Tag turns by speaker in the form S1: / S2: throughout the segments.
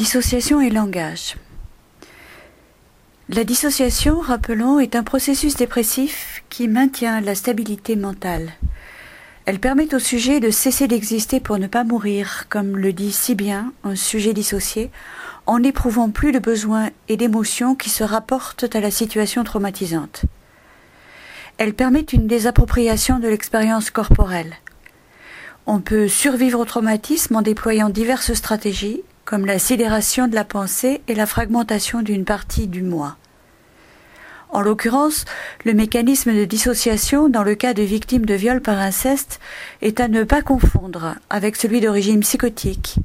S1: Dissociation et langage. La dissociation, rappelons, est un processus dépressif qui maintient la stabilité mentale. Elle permet au sujet de cesser d'exister pour ne pas mourir, comme le dit si bien un sujet dissocié, en n'éprouvant plus de besoins et d'émotions qui se rapportent à la situation traumatisante. Elle permet une désappropriation de l'expérience corporelle. On peut survivre au traumatisme en déployant diverses stratégies, comme la sidération de la pensée et la fragmentation d'une partie du moi. En l'occurrence, le mécanisme de dissociation dans le cas de victimes de viol par inceste est à ne pas confondre avec celui d'origine psychotique.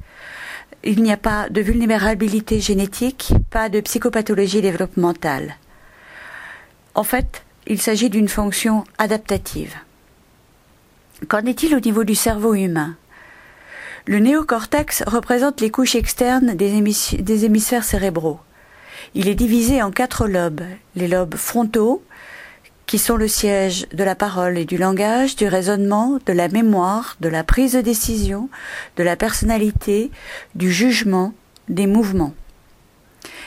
S1: Il n'y a pas de vulnérabilité génétique, pas de psychopathologie développementale. En fait, il s'agit d'une fonction adaptative. Qu'en est-il au niveau du cerveau humain? Le néocortex représente les couches externes des, hémisphères cérébraux. Il est divisé en quatre lobes. Les lobes frontaux, qui sont le siège de la parole et du langage, du raisonnement, de la mémoire, de la prise de décision, de la personnalité, du jugement, des mouvements.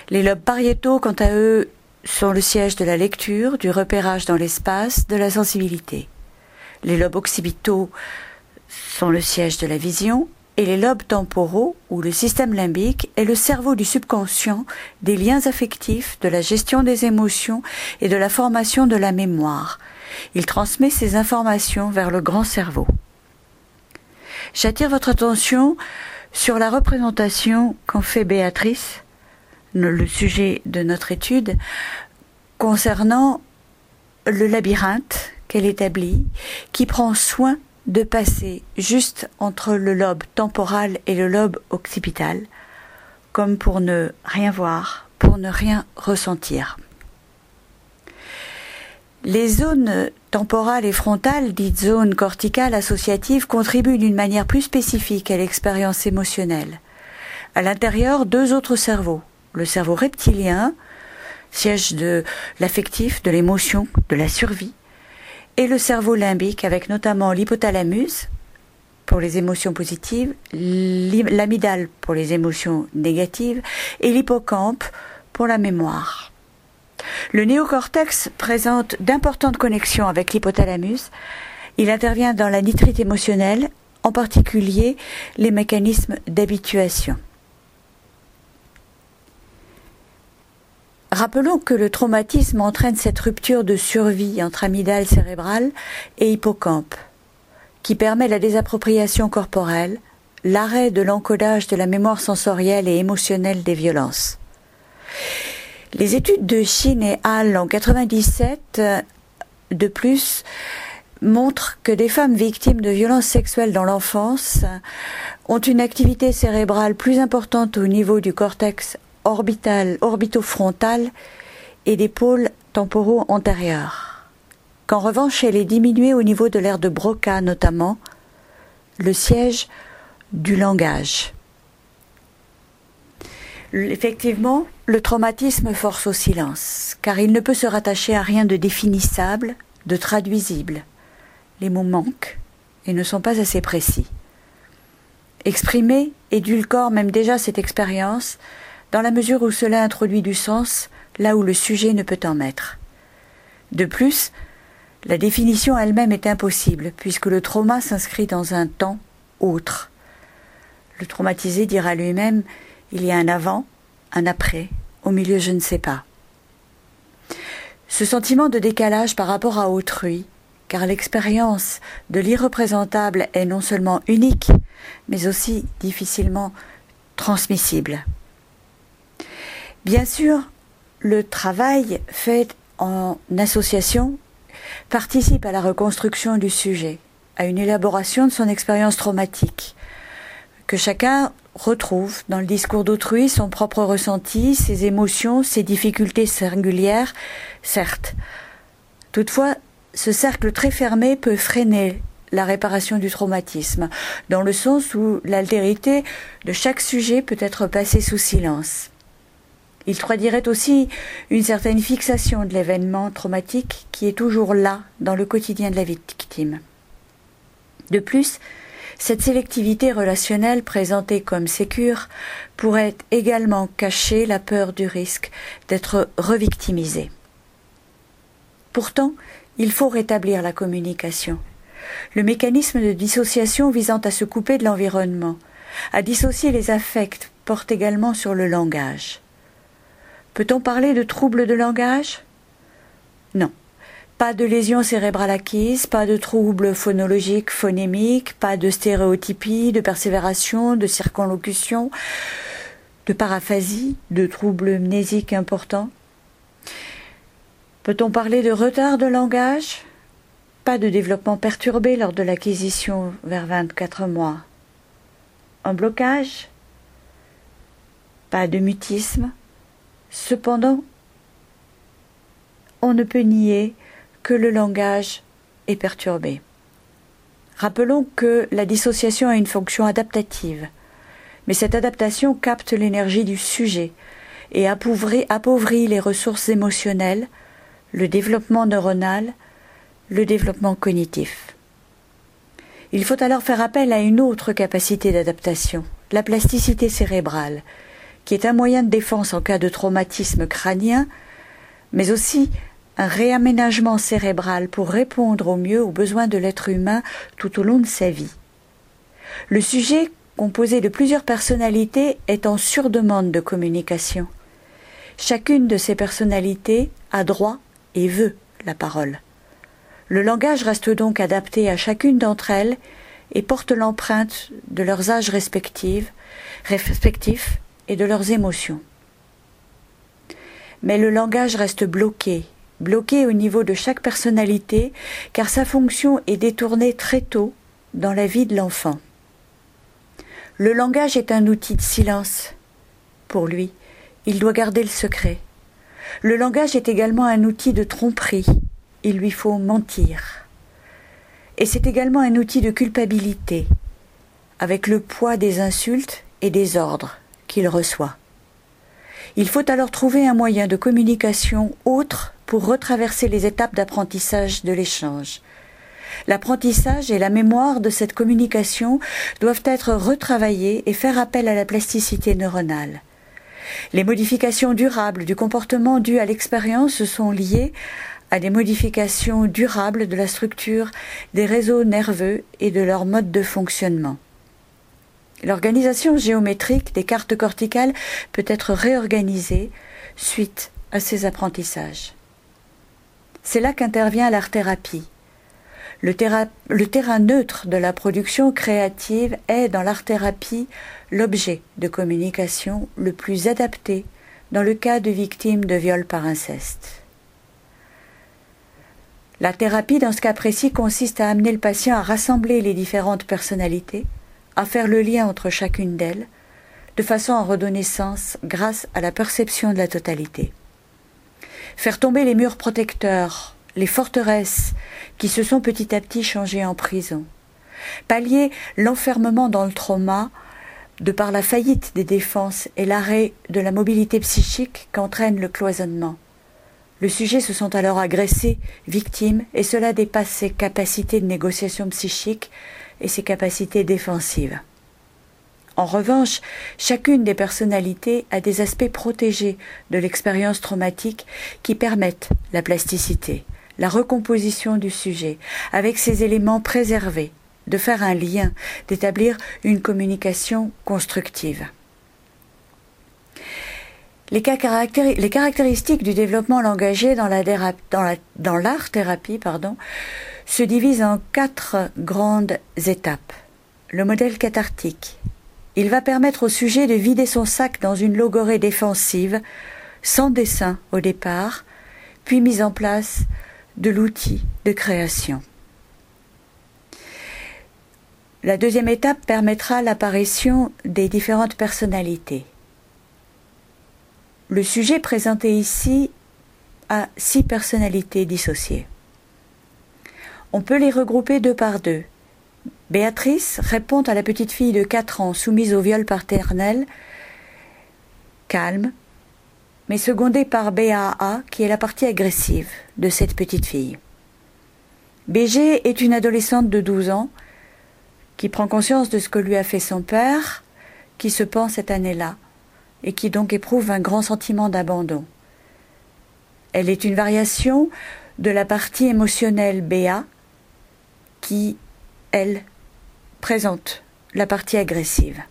S1: Les lobes pariétaux, quant à eux, sont le siège de la lecture, du repérage dans l'espace, de la sensibilité. Les lobes occipitaux sont le siège de la vision, et les lobes temporaux, ou le système limbique, est le cerveau du subconscient, des liens affectifs, de la gestion des émotions et de la formation de la mémoire. Il transmet ces informations vers le grand cerveau. J'attire votre attention sur la représentation qu'en fait Béatrice, le sujet de notre étude, concernant le labyrinthe qu'elle établit, qui prend soin de passer juste entre le lobe temporal et le lobe occipital, comme pour ne rien voir, pour ne rien ressentir. Les zones temporales et frontales, dites zones corticales associatives, contribuent d'une manière plus spécifique à l'expérience émotionnelle. À l'intérieur, deux autres cerveaux. Le cerveau reptilien, siège de l'affectif, de l'émotion, de la survie, et le cerveau limbique avec notamment l'hypothalamus pour les émotions positives, l'amidale pour les émotions négatives et l'hippocampe pour la mémoire. Le néocortex présente d'importantes connexions avec l'hypothalamus. Il intervient dans la nitrite émotionnelle, en particulier les mécanismes d'habituation. Rappelons que le traumatisme entraîne cette rupture de survie entre amygdale cérébrale et hippocampe, qui permet la désappropriation corporelle, l'arrêt de l'encodage de la mémoire sensorielle et émotionnelle des violences. Les études de Chine et Hall en 97, de plus, montrent que des femmes victimes de violences sexuelles dans l'enfance ont une activité cérébrale plus importante au niveau du cortex orbital, orbitofrontal et des pôles temporaux antérieurs. Qu'en revanche, elle est diminuée au niveau de l'aire de Broca notamment, le siège du langage. Effectivement, le traumatisme force au silence, car il ne peut se rattacher à rien de définissable, de traduisible. Les mots manquent et ne sont pas assez précis. Exprimer édulcore même déjà cette expérience dans la mesure où cela introduit du sens là où le sujet ne peut en mettre. De plus, la définition elle-même est impossible, puisque le trauma s'inscrit dans un temps autre. Le traumatisé dira lui-même il y a un avant, un après, au milieu je ne sais pas. Ce sentiment de décalage par rapport à autrui, car l'expérience de l'irreprésentable est non seulement unique, mais aussi difficilement transmissible. Bien sûr, le travail fait en association participe à la reconstruction du sujet, à une élaboration de son expérience traumatique, que chacun retrouve dans le discours d'autrui son propre ressenti, ses émotions, ses difficultés singulières, certes. Toutefois, ce cercle très fermé peut freiner la réparation du traumatisme, dans le sens où l'altérité de chaque sujet peut être passée sous silence. Il traduirait aussi une certaine fixation de l'événement traumatique qui est toujours là dans le quotidien de la victime. De plus, Cette sélectivité relationnelle présentée comme sécure pourrait également cacher la peur du risque d'être revictimisé. Pourtant, il faut rétablir la communication. Le mécanisme de dissociation visant à se couper de l'environnement, à dissocier les affects, porte également sur le langage. Peut-on parler de troubles de langage? Non. Pas de lésions cérébrales acquises, pas de troubles phonologiques, phonémiques, pas de stéréotypie, de persévération, de circonlocution, de paraphasie, de troubles mnésiques importants. Peut-on parler de retard de langage? Pas de développement perturbé lors de l'acquisition vers 24 mois. Un blocage? Pas de mutisme? Cependant, on ne peut nier que le langage est perturbé. Rappelons que la dissociation a une fonction adaptative, mais cette adaptation capte l'énergie du sujet et appauvrit, les ressources émotionnelles, le développement neuronal, le développement cognitif. Il faut alors faire appel à une autre capacité d'adaptation, la plasticité cérébrale, qui est un moyen de défense en cas de traumatisme crânien, mais aussi un réaménagement cérébral pour répondre au mieux aux besoins de l'être humain tout au long de sa vie. Le sujet, composé de plusieurs personnalités, est en surdemande de communication. Chacune de ces personnalités a droit et veut la parole. Le langage reste donc adapté à chacune d'entre elles et porte l'empreinte de leurs âges respectifs, respectifs et de leurs émotions. Mais le langage reste bloqué, bloqué au niveau de chaque personnalité, car sa fonction est détournée très tôt dans la vie de l'enfant. Le langage est un outil de silence. Pour lui, il doit garder le secret. Le langage est également un outil de tromperie. Il lui faut mentir. Et c'est également un outil de culpabilité, avec le poids des insultes et des ordres qu'il reçoit. Il faut alors trouver un moyen de communication autre pour retraverser les étapes d'apprentissage de l'échange. L'apprentissage et la mémoire de cette communication doivent être retravaillés et faire appel à la plasticité neuronale. Les modifications durables du comportement dues à l'expérience sont liées à des modifications durables de la structure des réseaux nerveux et de leur mode de fonctionnement. L'organisation géométrique des cartes corticales peut être réorganisée suite à ces apprentissages. C'est là qu'intervient l'art-thérapie. Le, le, terrain neutre de la production créative est, dans l'art-thérapie, l'objet de communication le plus adapté dans le cas de victimes de viol par inceste. La thérapie, dans ce cas précis, consiste à amener le patient à rassembler les différentes personnalités, à faire le lien entre chacune d'elles, de façon à redonner sens grâce à la perception de la totalité. Faire tomber les murs protecteurs, les forteresses qui se sont petit à petit changées en prison. Pallier l'enfermement dans le trauma de par la faillite des défenses et l'arrêt de la mobilité psychique qu'entraîne le cloisonnement. Le sujet se sent alors agressé, victime, et cela dépasse ses capacités de négociation psychique et ses capacités défensives. En revanche, chacune des personnalités a des aspects protégés de l'expérience traumatique qui permettent la plasticité, la recomposition du sujet, avec ces éléments préservés, de faire un lien, d'établir une communication constructive. Les, caractéristiques du développement langagier dans l'art-thérapie se divisent en quatre grandes étapes. Le modèle cathartique. Il va permettre au sujet de vider son sac dans une logorée défensive, sans dessin au départ, puis mise en place de l'outil de création. La deuxième étape permettra l'apparition des différentes personnalités. Le sujet présenté ici a six personnalités dissociées. On peut les regrouper deux par deux. Béatrice répond à la petite fille de quatre ans soumise au viol paternel, calme, mais secondée par BAA, qui est la partie agressive de cette petite fille. BG est une adolescente de 12 ans, qui prend conscience de ce que lui a fait son père, qui se pend cette année-là, et qui donc éprouve un grand sentiment d'abandon. Elle est une variation de la partie émotionnelle BA qui, elle, présente la partie agressive.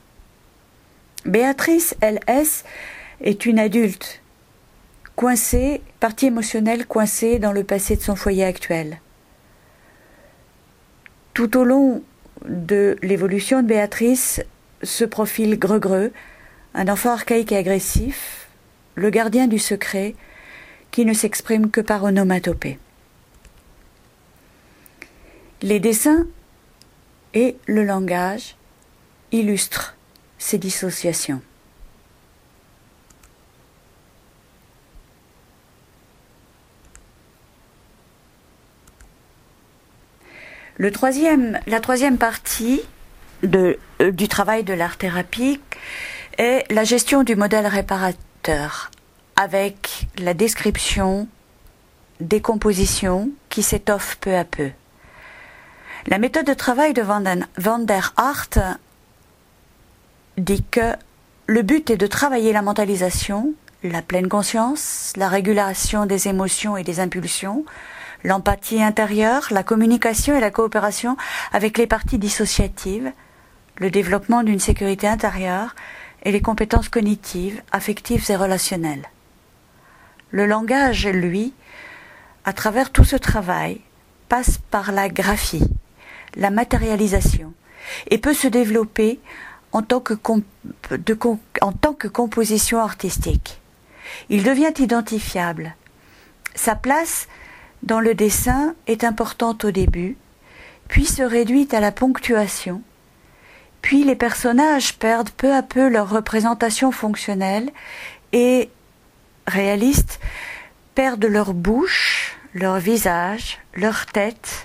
S1: Béatrice LS est une adulte coincée, partie émotionnelle coincée dans le passé de son foyer actuel. Tout au long de l'évolution de Béatrice, se profile Gregreux, un enfant archaïque et agressif, le gardien du secret, qui ne s'exprime que par onomatopée. Les dessins et le langage illustrent ces dissociations. La troisième partie euh, du travail de l'art-thérapie est la gestion du modèle réparateur avec la description des compositions qui s'étoffent peu à peu. La méthode de travail de Van, der Hart dit que le but est de travailler la mentalisation, la pleine conscience, la régulation des émotions et des impulsions, l'empathie intérieure, la communication et la coopération avec les parties dissociatives, le développement d'une sécurité intérieure et les compétences cognitives, affectives et relationnelles. Le langage, lui, à travers tout ce travail, passe par la graphie, la matérialisation, et peut se développer en tant que, composition artistique. Il devient identifiable. Sa place dans le dessin est importante au début, puis se réduit à la ponctuation, puis les personnages perdent peu à peu leur représentation fonctionnelle et réalistes perdent leur bouche, leur visage, leur tête.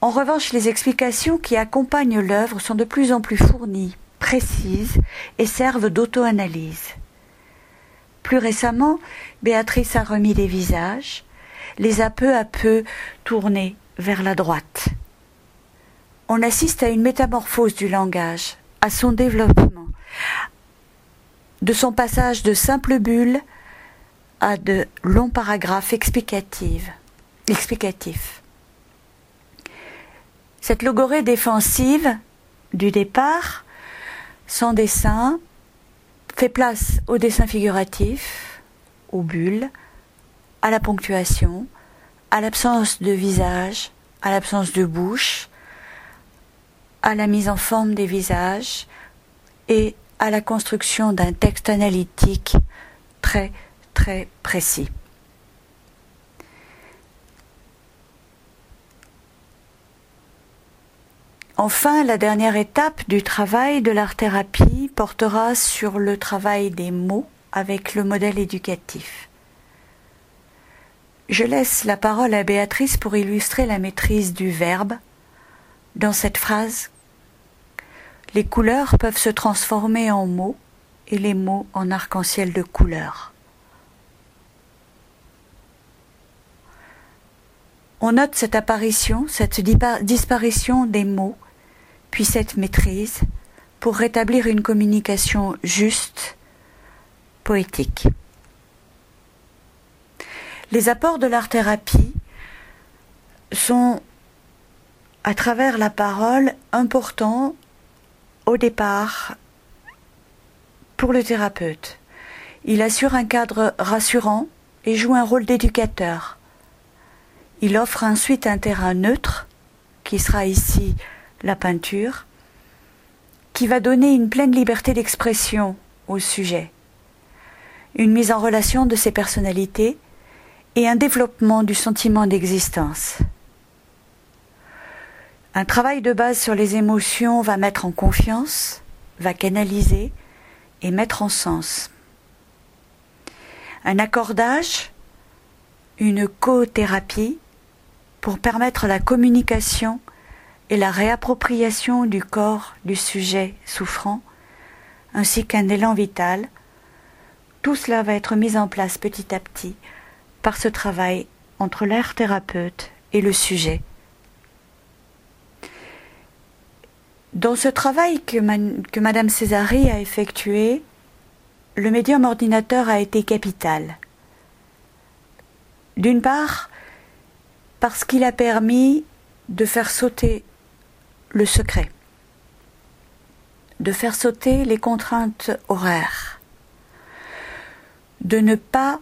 S1: En revanche, les explications qui accompagnent l'œuvre sont de plus en plus fournies, précises et servent d'auto-analyse. Plus récemment, Béatrice a remis les visages, les a peu à peu tournés vers la droite. On assiste à une métamorphose du langage, à son développement, de son passage de simples bulles à de longs paragraphes explicatifs. explicatifs. Cette logorée défensive du départ, sans dessin, fait place au dessin figuratif, aux bulles, à la ponctuation, à l'absence de visage, à l'absence de bouche, à la mise en forme des visages et à la construction d'un texte analytique très très précis. Enfin, la dernière étape du travail de l'art-thérapie portera sur le travail des mots avec le modèle éducatif. Je laisse la parole à Béatrice pour illustrer la maîtrise du verbe dans cette phrase. Les couleurs peuvent se transformer en mots et les mots en arc-en-ciel de couleurs. On note cette apparition, cette disparition des mots, puis cette maîtrise pour rétablir une communication juste, poétique. Les apports de l'art-thérapie sont, à travers la parole, importants au départ pour le thérapeute. Il assure un cadre rassurant et joue un rôle d'éducateur. Il offre ensuite un terrain neutre, qui sera ici la peinture, qui va donner une pleine liberté d'expression au sujet, une mise en relation de ses personnalités et un développement du sentiment d'existence. Un travail de base sur les émotions va mettre en confiance, va canaliser et mettre en sens. Un accordage, une co-thérapie pour permettre la communication et la réappropriation du corps du sujet souffrant, ainsi qu'un élan vital, tout cela va être mis en place petit à petit par ce travail entre l'air thérapeute et le sujet. Dans ce travail que, que Madame Césari a effectué, le médium ordinateur a été capital. D'une part, parce qu'il a permis de faire sauter le secret, de faire sauter les contraintes horaires, de ne pas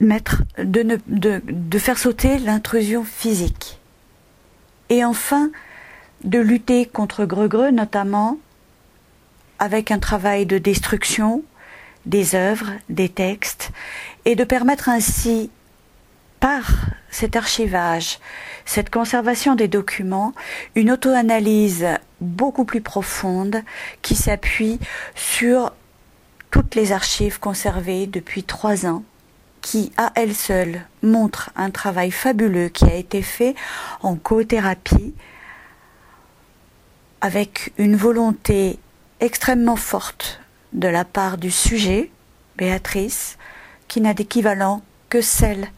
S1: mettre, de, faire sauter l'intrusion physique, et enfin de lutter contre Greux-Greux, notamment avec un travail de destruction des œuvres, des textes, et de permettre ainsi, par cet archivage, cette conservation des documents, une auto-analyse beaucoup plus profonde qui s'appuie sur toutes les archives conservées depuis trois ans, qui à elles seules montrent un travail fabuleux qui a été fait en co-thérapie avec une volonté extrêmement forte de la part du sujet, Béatrice, qui n'a d'équivalent que celle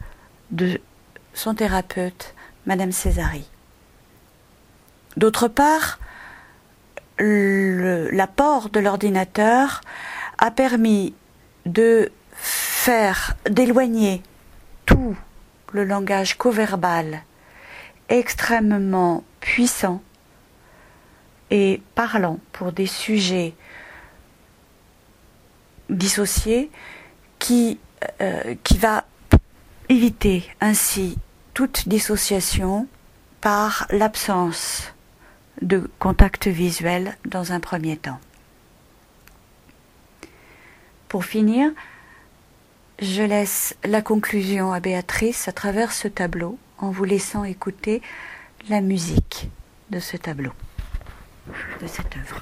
S1: de son thérapeute, Madame Césari. D'autre part, l'apport de l'ordinateur a permis de faire, d'éloigner tout le langage co-verbal extrêmement puissant et parlant pour des sujets dissociés qui, euh, qui va éviter ainsi toute dissociation par l'absence de contact visuel dans un premier temps. Pour finir, je laisse la conclusion à Béatrice à travers ce tableau en vous laissant écouter la musique de ce tableau de cette œuvre.